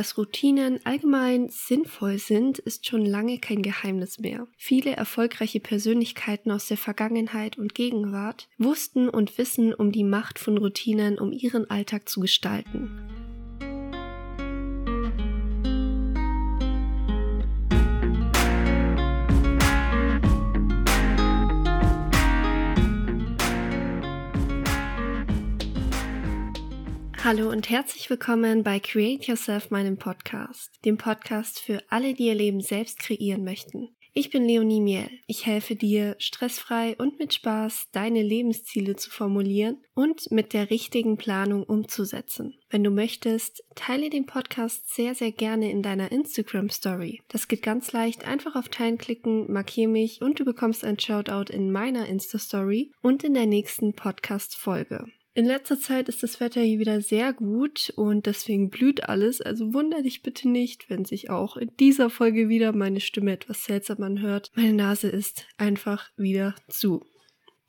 Dass Routinen allgemein sinnvoll sind, ist schon lange kein Geheimnis mehr. Viele erfolgreiche Persönlichkeiten aus der Vergangenheit und Gegenwart wussten und wissen um die Macht von Routinen, um ihren Alltag zu gestalten. Hallo und herzlich willkommen bei Create Yourself, meinem Podcast, dem Podcast für alle, die ihr Leben selbst kreieren möchten. Ich bin Leonie Miel. Ich helfe dir, stressfrei und mit Spaß deine Lebensziele zu formulieren und mit der richtigen Planung umzusetzen. Wenn du möchtest, teile den Podcast sehr, sehr gerne in deiner Instagram Story. Das geht ganz leicht. Einfach auf Teilen klicken, markiere mich und du bekommst ein Shoutout in meiner Insta Story und in der nächsten Podcast Folge. In letzter Zeit ist das Wetter hier wieder sehr gut und deswegen blüht alles, also wunder dich bitte nicht, wenn sich auch in dieser Folge wieder meine Stimme etwas seltsam anhört. Meine Nase ist einfach wieder zu.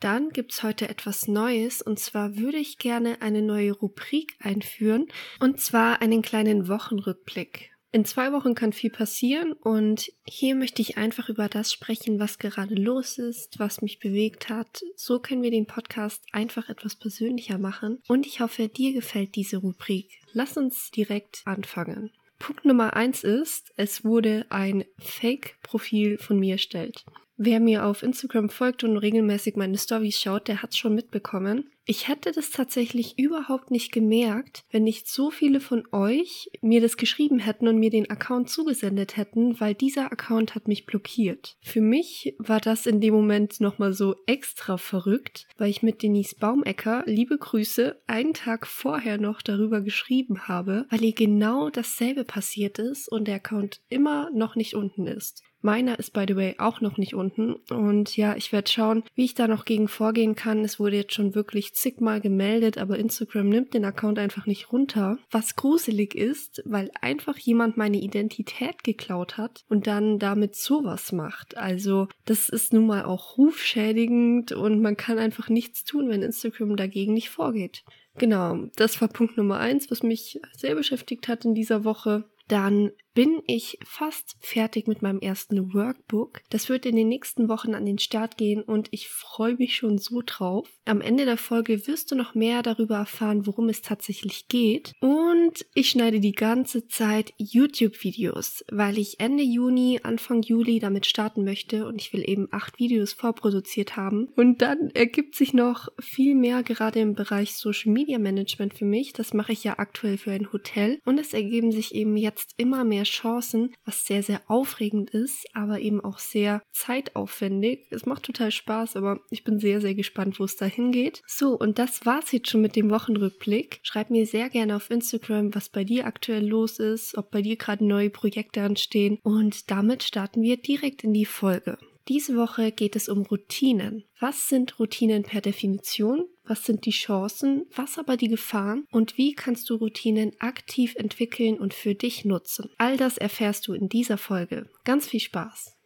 Dann gibt's heute etwas Neues und zwar würde ich gerne eine neue Rubrik einführen und zwar einen kleinen Wochenrückblick. In zwei Wochen kann viel passieren und hier möchte ich einfach über das sprechen, was gerade los ist, was mich bewegt hat. So können wir den Podcast einfach etwas persönlicher machen und ich hoffe, dir gefällt diese Rubrik. Lass uns direkt anfangen. Punkt Nummer eins ist, es wurde ein Fake-Profil von mir erstellt. Wer mir auf Instagram folgt und regelmäßig meine Stories schaut, der hat's schon mitbekommen. Ich hätte das tatsächlich überhaupt nicht gemerkt, wenn nicht so viele von euch mir das geschrieben hätten und mir den Account zugesendet hätten, weil dieser Account hat mich blockiert. Für mich war das in dem Moment nochmal so extra verrückt, weil ich mit Denise Baumecker, liebe Grüße, einen Tag vorher noch darüber geschrieben habe, weil ihr genau dasselbe passiert ist und der Account immer noch nicht unten ist. Meiner ist, by the way, auch noch nicht unten. Und ja, ich werde schauen, wie ich da noch gegen vorgehen kann. Es wurde jetzt schon wirklich zigmal gemeldet, aber Instagram nimmt den Account einfach nicht runter. Was gruselig ist, weil einfach jemand meine Identität geklaut hat und dann damit sowas macht. Also, das ist nun mal auch rufschädigend und man kann einfach nichts tun, wenn Instagram dagegen nicht vorgeht. Genau, das war Punkt Nummer eins, was mich sehr beschäftigt hat in dieser Woche. Dann bin ich fast fertig mit meinem ersten Workbook. Das wird in den nächsten Wochen an den Start gehen und ich freue mich schon so drauf. Am Ende der Folge wirst du noch mehr darüber erfahren, worum es tatsächlich geht. Und ich schneide die ganze Zeit YouTube-Videos, weil ich Ende Juni, Anfang Juli damit starten möchte und ich will eben acht Videos vorproduziert haben. Und dann ergibt sich noch viel mehr gerade im Bereich Social Media Management für mich. Das mache ich ja aktuell für ein Hotel und es ergeben sich eben jetzt immer mehr mehr Chancen, was sehr, sehr aufregend ist, aber eben auch sehr zeitaufwendig. Es macht total Spaß, aber ich bin sehr, sehr gespannt, wo es da hingeht. So, und das war's jetzt schon mit dem Wochenrückblick. Schreib mir sehr gerne auf Instagram, was bei dir aktuell los ist, ob bei dir gerade neue Projekte anstehen. Und damit starten wir direkt in die Folge. Diese Woche geht es um Routinen. Was sind Routinen per Definition? Was sind die Chancen? Was aber die Gefahren? Und wie kannst du Routinen aktiv entwickeln und für dich nutzen? All das erfährst du in dieser Folge. Ganz viel Spaß!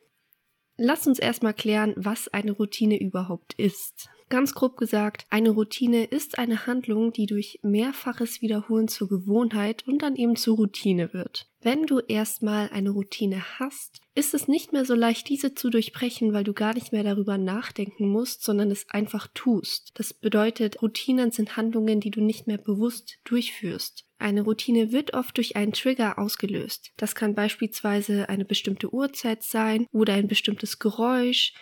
Lass uns erstmal klären, was eine Routine überhaupt ist. Ganz grob gesagt, eine Routine ist eine Handlung, die durch mehrfaches Wiederholen zur Gewohnheit und dann eben zur Routine wird. Wenn du erstmal eine Routine hast, ist es nicht mehr so leicht, diese zu durchbrechen, weil du gar nicht mehr darüber nachdenken musst, sondern es einfach tust. Das bedeutet, Routinen sind Handlungen, die du nicht mehr bewusst durchführst. Eine Routine wird oft durch einen Trigger ausgelöst. Das kann beispielsweise eine bestimmte Uhrzeit sein oder ein bestimmtes Geräusch,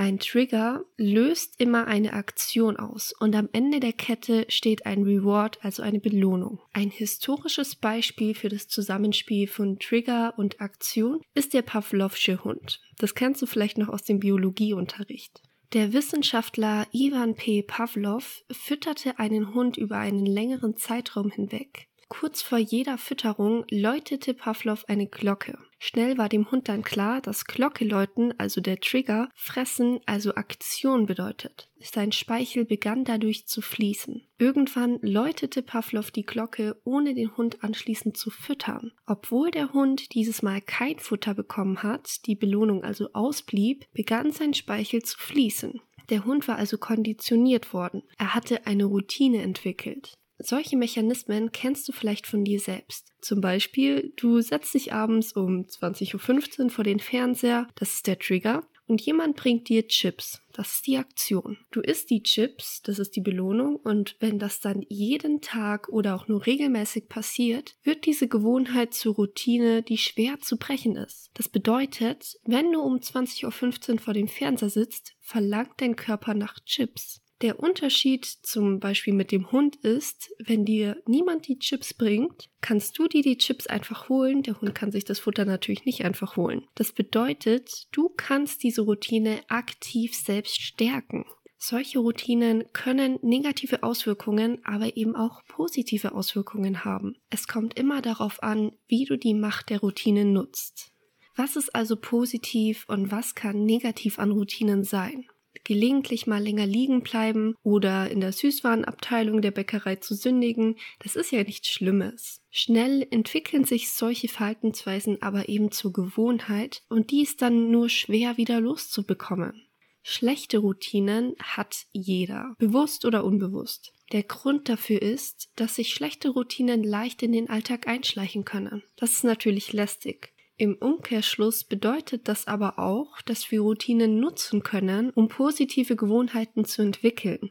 ein Trigger löst immer eine Aktion aus und am Ende der Kette steht ein Reward, also eine Belohnung. Ein historisches Beispiel für das Zusammenspiel von Trigger und Aktion ist der Pavlovsche Hund. Das kennst du vielleicht noch aus dem Biologieunterricht. Der Wissenschaftler Ivan P. Pavlov fütterte einen Hund über einen längeren Zeitraum hinweg. Kurz vor jeder Fütterung läutete Pavlov eine Glocke. Schnell war dem Hund dann klar, dass Glocke läuten, also der Trigger, fressen, also Aktion bedeutet. Sein Speichel begann dadurch zu fließen. Irgendwann läutete Pavlov die Glocke, ohne den Hund anschließend zu füttern. Obwohl der Hund dieses Mal kein Futter bekommen hat, die Belohnung also ausblieb, begann sein Speichel zu fließen. Der Hund war also konditioniert worden. Er hatte eine Routine entwickelt. Solche Mechanismen kennst du vielleicht von dir selbst. Zum Beispiel, du setzt dich abends um 20.15 Uhr vor den Fernseher, das ist der Trigger, und jemand bringt dir Chips. Das ist die Aktion. Du isst die Chips, das ist die Belohnung, und wenn das dann jeden Tag oder auch nur regelmäßig passiert, wird diese Gewohnheit zur Routine, die schwer zu brechen ist. Das bedeutet, wenn du um 20.15 Uhr vor dem Fernseher sitzt, verlangt dein Körper nach Chips. Der Unterschied zum Beispiel mit dem Hund ist, wenn dir niemand die Chips bringt, kannst du dir die Chips einfach holen. Der Hund kann sich das Futter natürlich nicht einfach holen. Das bedeutet, du kannst diese Routine aktiv selbst stärken. Solche Routinen können negative Auswirkungen, aber eben auch positive Auswirkungen haben. Es kommt immer darauf an, wie du die Macht der Routine nutzt. Was ist also positiv und was kann negativ an Routinen sein? Gelegentlich mal länger liegen bleiben oder in der Süßwarenabteilung der Bäckerei zu sündigen, das ist ja nichts Schlimmes. Schnell entwickeln sich solche Verhaltensweisen aber eben zur Gewohnheit und die ist dann nur schwer wieder loszubekommen. Schlechte Routinen hat jeder, bewusst oder unbewusst. Der Grund dafür ist, dass sich schlechte Routinen leicht in den Alltag einschleichen können. Das ist natürlich lästig. Im Umkehrschluss bedeutet das aber auch, dass wir Routinen nutzen können, um positive Gewohnheiten zu entwickeln.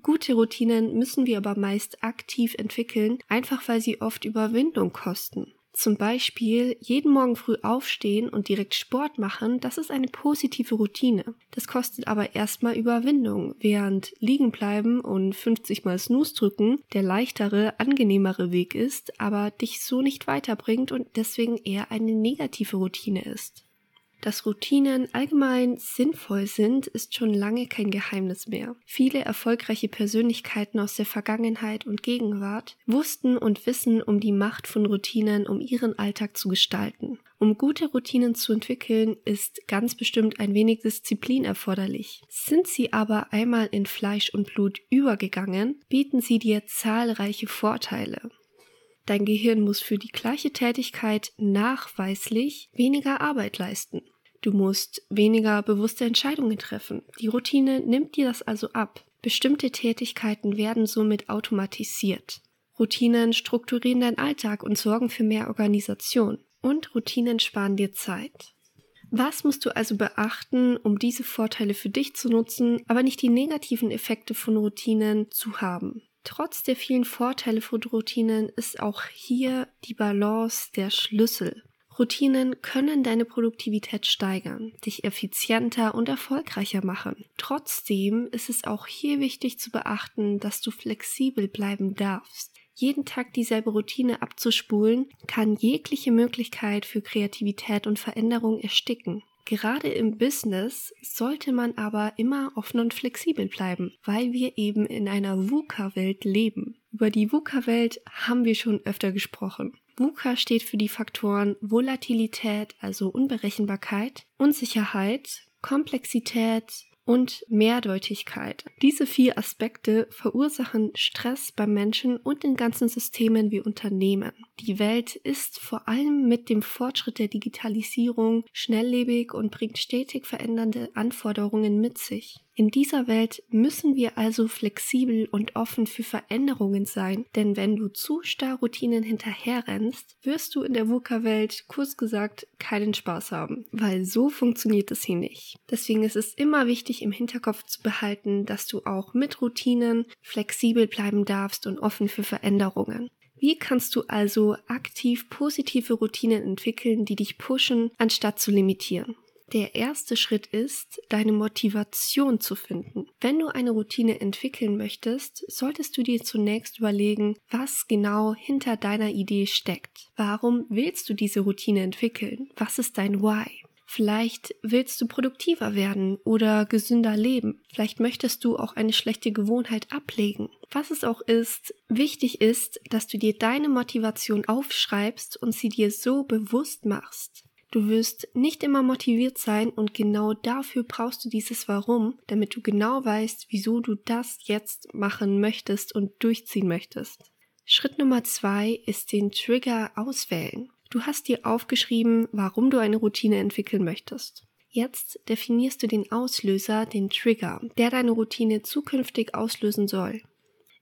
Gute Routinen müssen wir aber meist aktiv entwickeln, einfach weil sie oft Überwindung kosten. Zum Beispiel jeden Morgen früh aufstehen und direkt Sport machen, das ist eine positive Routine. Das kostet aber erstmal Überwindung, während liegen bleiben und 50 mal Snooze drücken der leichtere, angenehmere Weg ist, aber dich so nicht weiterbringt und deswegen eher eine negative Routine ist. Dass Routinen allgemein sinnvoll sind, ist schon lange kein Geheimnis mehr. Viele erfolgreiche Persönlichkeiten aus der Vergangenheit und Gegenwart wussten und wissen um die Macht von Routinen, um ihren Alltag zu gestalten. Um gute Routinen zu entwickeln, ist ganz bestimmt ein wenig Disziplin erforderlich. Sind sie aber einmal in Fleisch und Blut übergegangen, bieten sie dir zahlreiche Vorteile. Dein Gehirn muss für die gleiche Tätigkeit nachweislich weniger Arbeit leisten. Du musst weniger bewusste Entscheidungen treffen. Die Routine nimmt dir das also ab. Bestimmte Tätigkeiten werden somit automatisiert. Routinen strukturieren deinen Alltag und sorgen für mehr Organisation. Und Routinen sparen dir Zeit. Was musst du also beachten, um diese Vorteile für dich zu nutzen, aber nicht die negativen Effekte von Routinen zu haben? Trotz der vielen Vorteile von Routinen ist auch hier die Balance der Schlüssel. Routinen können deine Produktivität steigern, dich effizienter und erfolgreicher machen. Trotzdem ist es auch hier wichtig zu beachten, dass du flexibel bleiben darfst. Jeden Tag dieselbe Routine abzuspulen, kann jegliche Möglichkeit für Kreativität und Veränderung ersticken. Gerade im Business sollte man aber immer offen und flexibel bleiben, weil wir eben in einer VUCA-Welt leben. Über die VUCA-Welt haben wir schon öfter gesprochen. VUCA steht für die Faktoren Volatilität, also Unberechenbarkeit, Unsicherheit, Komplexität, und Mehrdeutigkeit. Diese vier Aspekte verursachen Stress beim Menschen und in ganzen Systemen wie Unternehmen. Die Welt ist vor allem mit dem Fortschritt der Digitalisierung schnelllebig und bringt stetig verändernde Anforderungen mit sich. In dieser Welt müssen wir also flexibel und offen für Veränderungen sein, denn wenn du zu starr Routinen hinterherrennst, wirst du in der VUCA-Welt kurz gesagt keinen Spaß haben, weil so funktioniert es hier nicht. Deswegen ist es immer wichtig im Hinterkopf zu behalten, dass du auch mit Routinen flexibel bleiben darfst und offen für Veränderungen. Wie kannst du also aktiv positive Routinen entwickeln, die dich pushen, anstatt zu limitieren? Der erste Schritt ist, deine Motivation zu finden. Wenn du eine Routine entwickeln möchtest, solltest du dir zunächst überlegen, was genau hinter deiner Idee steckt. Warum willst du diese Routine entwickeln? Was ist dein Why? Vielleicht willst du produktiver werden oder gesünder leben. Vielleicht möchtest du auch eine schlechte Gewohnheit ablegen. Was es auch ist, wichtig ist, dass du dir deine Motivation aufschreibst und sie dir so bewusst machst. Du wirst nicht immer motiviert sein und genau dafür brauchst du dieses Warum, damit du genau weißt, wieso du das jetzt machen möchtest und durchziehen möchtest. Schritt Nummer zwei ist den Trigger auswählen. Du hast dir aufgeschrieben, warum du eine Routine entwickeln möchtest. Jetzt definierst du den Auslöser, den Trigger, der deine Routine zukünftig auslösen soll.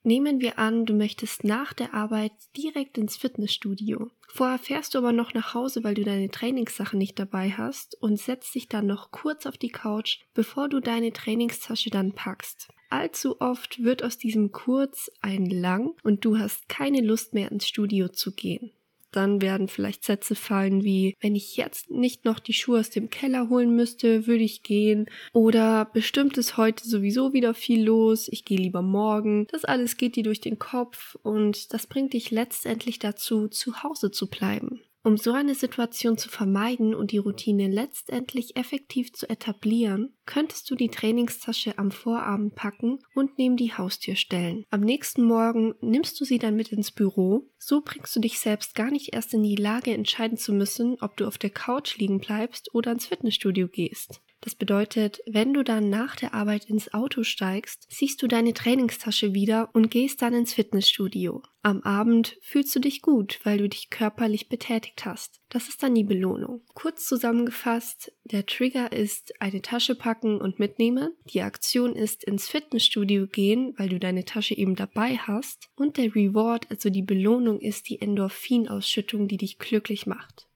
Nehmen wir an, du möchtest nach der Arbeit direkt ins Fitnessstudio. Vorher fährst du aber noch nach Hause, weil du deine Trainingssachen nicht dabei hast und setzt dich dann noch kurz auf die Couch, bevor du deine Trainingstasche dann packst. Allzu oft wird aus diesem kurz ein lang und du hast keine Lust mehr ins Studio zu gehen dann werden vielleicht Sätze fallen wie, wenn ich jetzt nicht noch die Schuhe aus dem Keller holen müsste, würde ich gehen. Oder bestimmt ist heute sowieso wieder viel los, ich gehe lieber morgen. Das alles geht dir durch den Kopf und das bringt dich letztendlich dazu, zu Hause zu bleiben. Um so eine Situation zu vermeiden und die Routine letztendlich effektiv zu etablieren, könntest du die Trainingstasche am Vorabend packen und neben die Haustür stellen. Am nächsten Morgen nimmst du sie dann mit ins Büro. So bringst du dich selbst gar nicht erst in die Lage, entscheiden zu müssen, ob du auf der Couch liegen bleibst oder ins Fitnessstudio gehst. Das bedeutet, wenn du dann nach der Arbeit ins Auto steigst, siehst du deine Trainingstasche wieder und gehst dann ins Fitnessstudio. Am Abend fühlst du dich gut, weil du dich körperlich betätigt hast. Das ist dann die Belohnung. Kurz zusammengefasst, der Trigger ist eine Tasche packen und mitnehmen. Die Aktion ist ins Fitnessstudio gehen, weil du deine Tasche eben dabei hast. Und der Reward, also die Belohnung, ist die Endorphinausschüttung, die dich glücklich macht.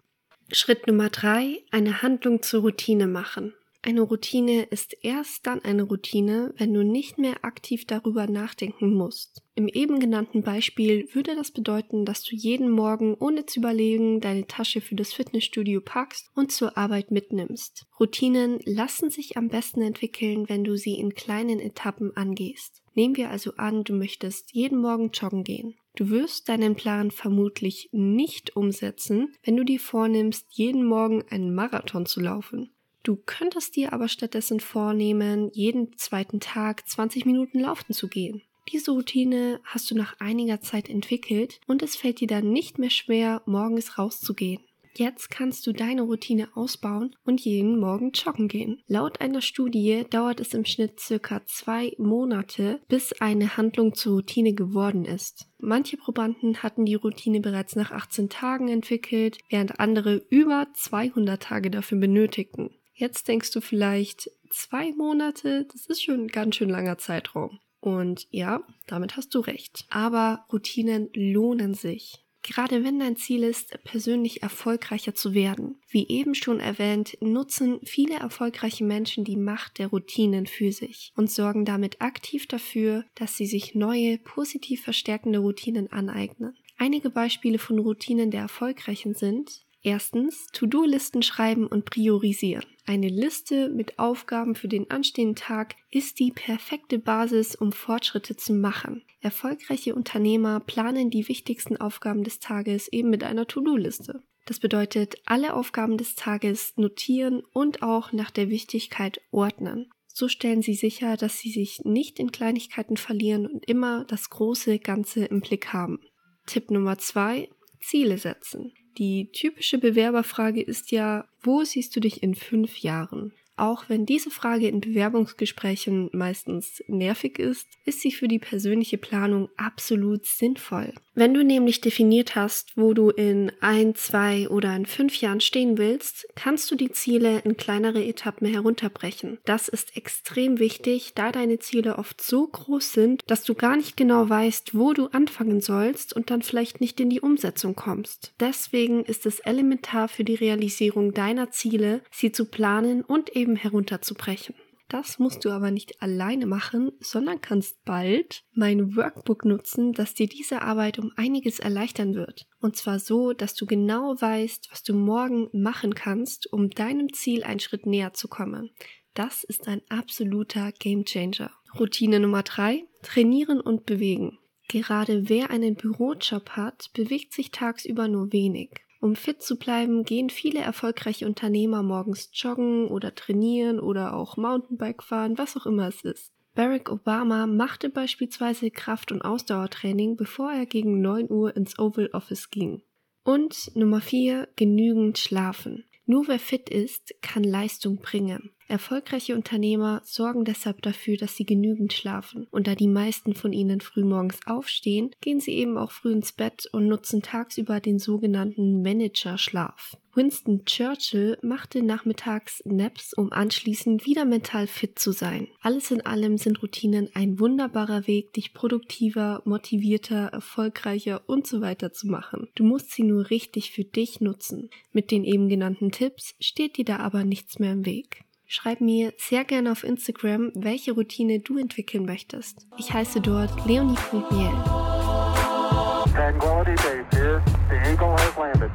Schritt Nummer drei, eine Handlung zur Routine machen. Eine Routine ist erst dann eine Routine, wenn du nicht mehr aktiv darüber nachdenken musst. Im eben genannten Beispiel würde das bedeuten, dass du jeden Morgen ohne zu überlegen deine Tasche für das Fitnessstudio packst und zur Arbeit mitnimmst. Routinen lassen sich am besten entwickeln, wenn du sie in kleinen Etappen angehst. Nehmen wir also an, du möchtest jeden Morgen joggen gehen. Du wirst deinen Plan vermutlich nicht umsetzen, wenn du dir vornimmst, jeden Morgen einen Marathon zu laufen. Du könntest dir aber stattdessen vornehmen, jeden zweiten Tag 20 Minuten laufen zu gehen. Diese Routine hast du nach einiger Zeit entwickelt und es fällt dir dann nicht mehr schwer, morgens rauszugehen. Jetzt kannst du deine Routine ausbauen und jeden Morgen joggen gehen. Laut einer Studie dauert es im Schnitt circa zwei Monate, bis eine Handlung zur Routine geworden ist. Manche Probanden hatten die Routine bereits nach 18 Tagen entwickelt, während andere über 200 Tage dafür benötigten. Jetzt denkst du vielleicht, zwei Monate, das ist schon ein ganz schön langer Zeitraum. Und ja, damit hast du recht. Aber Routinen lohnen sich. Gerade wenn dein Ziel ist, persönlich erfolgreicher zu werden. Wie eben schon erwähnt, nutzen viele erfolgreiche Menschen die Macht der Routinen für sich und sorgen damit aktiv dafür, dass sie sich neue, positiv verstärkende Routinen aneignen. Einige Beispiele von Routinen der Erfolgreichen sind Erstens, To-Do-Listen schreiben und priorisieren. Eine Liste mit Aufgaben für den anstehenden Tag ist die perfekte Basis, um Fortschritte zu machen. Erfolgreiche Unternehmer planen die wichtigsten Aufgaben des Tages eben mit einer To-Do-Liste. Das bedeutet, alle Aufgaben des Tages notieren und auch nach der Wichtigkeit ordnen. So stellen sie sicher, dass sie sich nicht in Kleinigkeiten verlieren und immer das große Ganze im Blick haben. Tipp Nummer zwei: Ziele setzen. Die typische Bewerberfrage ist ja, wo siehst du dich in fünf Jahren? Auch wenn diese Frage in Bewerbungsgesprächen meistens nervig ist, ist sie für die persönliche Planung absolut sinnvoll. Wenn du nämlich definiert hast, wo du in ein, zwei oder in fünf Jahren stehen willst, kannst du die Ziele in kleinere Etappen herunterbrechen. Das ist extrem wichtig, da deine Ziele oft so groß sind, dass du gar nicht genau weißt, wo du anfangen sollst und dann vielleicht nicht in die Umsetzung kommst. Deswegen ist es elementar für die Realisierung deiner Ziele, sie zu planen und eben herunterzubrechen. Das musst du aber nicht alleine machen, sondern kannst bald mein Workbook nutzen, das dir diese Arbeit um einiges erleichtern wird. Und zwar so, dass du genau weißt, was du morgen machen kannst, um deinem Ziel einen Schritt näher zu kommen. Das ist ein absoluter Gamechanger. Routine Nummer drei: Trainieren und bewegen. Gerade wer einen Bürojob hat, bewegt sich tagsüber nur wenig. Um fit zu bleiben, gehen viele erfolgreiche Unternehmer morgens joggen oder trainieren oder auch Mountainbike fahren, was auch immer es ist. Barack Obama machte beispielsweise Kraft- und Ausdauertraining, bevor er gegen 9 Uhr ins Oval Office ging. Und Nummer 4, genügend schlafen. Nur wer fit ist, kann Leistung bringen. Erfolgreiche Unternehmer sorgen deshalb dafür, dass sie genügend schlafen. Und da die meisten von ihnen frühmorgens aufstehen, gehen sie eben auch früh ins Bett und nutzen tagsüber den sogenannten Managerschlaf. Winston Churchill machte nachmittags Naps, um anschließend wieder mental fit zu sein. Alles in allem sind Routinen ein wunderbarer Weg, dich produktiver, motivierter, erfolgreicher und so weiter zu machen. Du musst sie nur richtig für dich nutzen. Mit den eben genannten Tipps steht dir da aber nichts mehr im Weg. Schreib mir sehr gerne auf Instagram, welche Routine du entwickeln möchtest. Ich heiße dort leonie.miel. Tranquility Base here. The Eagle has landed.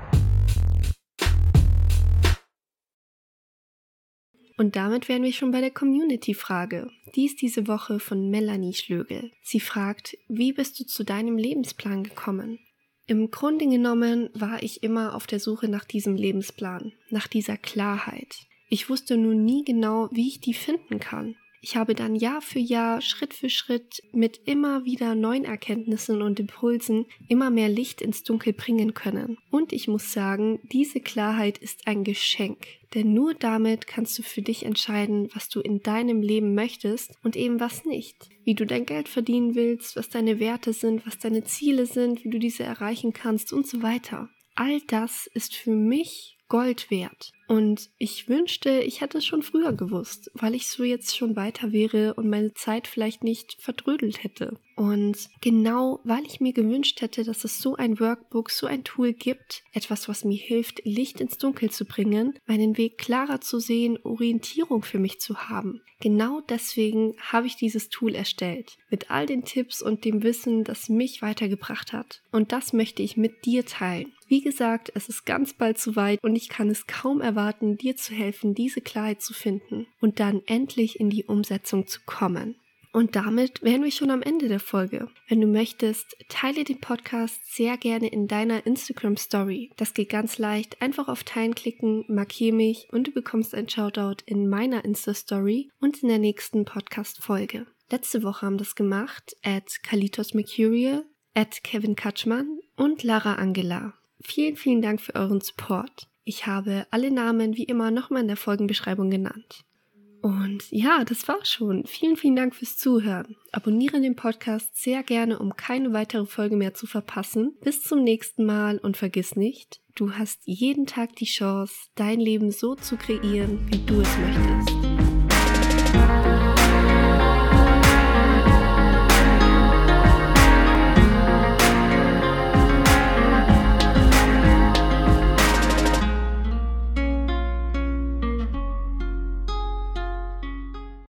Und damit wären wir schon bei der Community-Frage. Die ist diese Woche von Melanie Schlögel. Sie fragt, wie bist du zu deinem Lebensplan gekommen? Im Grunde genommen war ich immer auf der Suche nach diesem Lebensplan, nach dieser Klarheit. Ich wusste nun nie genau, wie ich die finden kann. Ich habe dann Jahr für Jahr, Schritt für Schritt mit immer wieder neuen Erkenntnissen und Impulsen immer mehr Licht ins Dunkel bringen können. Und ich muss sagen, diese Klarheit ist ein Geschenk. Denn nur damit kannst du für dich entscheiden, was du in deinem Leben möchtest und eben was nicht. Wie du dein Geld verdienen willst, was deine Werte sind, was deine Ziele sind, wie du diese erreichen kannst und so weiter. All das ist für mich Gold wert. Und ich wünschte, ich hätte es schon früher gewusst, weil ich so jetzt schon weiter wäre und meine Zeit vielleicht nicht verdrödelt hätte. Und genau weil ich mir gewünscht hätte, dass es so ein Workbook, so ein Tool gibt, etwas, was mir hilft, Licht ins Dunkel zu bringen, meinen Weg klarer zu sehen, Orientierung für mich zu haben. Genau deswegen habe ich dieses Tool erstellt, mit all den Tipps und dem Wissen, das mich weitergebracht hat. Und das möchte ich mit dir teilen. Wie gesagt, es ist ganz bald soweit und ich kann es kaum erwarten, dir zu helfen, diese Klarheit zu finden und dann endlich in die Umsetzung zu kommen. Und damit wären wir schon am Ende der Folge. Wenn du möchtest, teile den Podcast sehr gerne in deiner Instagram Story. Das geht ganz leicht. Einfach auf Teilen klicken, markiere mich und du bekommst ein Shoutout in meiner Insta Story und in der nächsten Podcast Folge. Letzte Woche haben das gemacht at Kalitos Mercurial, at Kevin Katschmann und Lara Angela. Vielen, vielen Dank für euren Support. Ich habe alle Namen wie immer nochmal in der Folgenbeschreibung genannt. Und ja, das war's schon. Vielen, vielen Dank fürs Zuhören. Abonniere den Podcast sehr gerne, um keine weitere Folge mehr zu verpassen. Bis zum nächsten Mal und vergiss nicht, du hast jeden Tag die Chance, dein Leben so zu kreieren, wie du es möchtest.